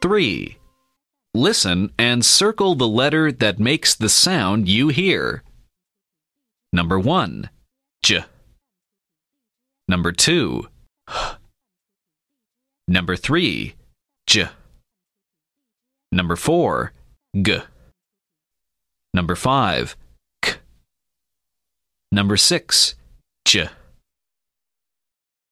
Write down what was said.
3. Listen and circle the letter that makes the sound you hear. Number 1. J. Number 2. H. Number 3. J. Number 4. G. Number 5. K. Number 6. J.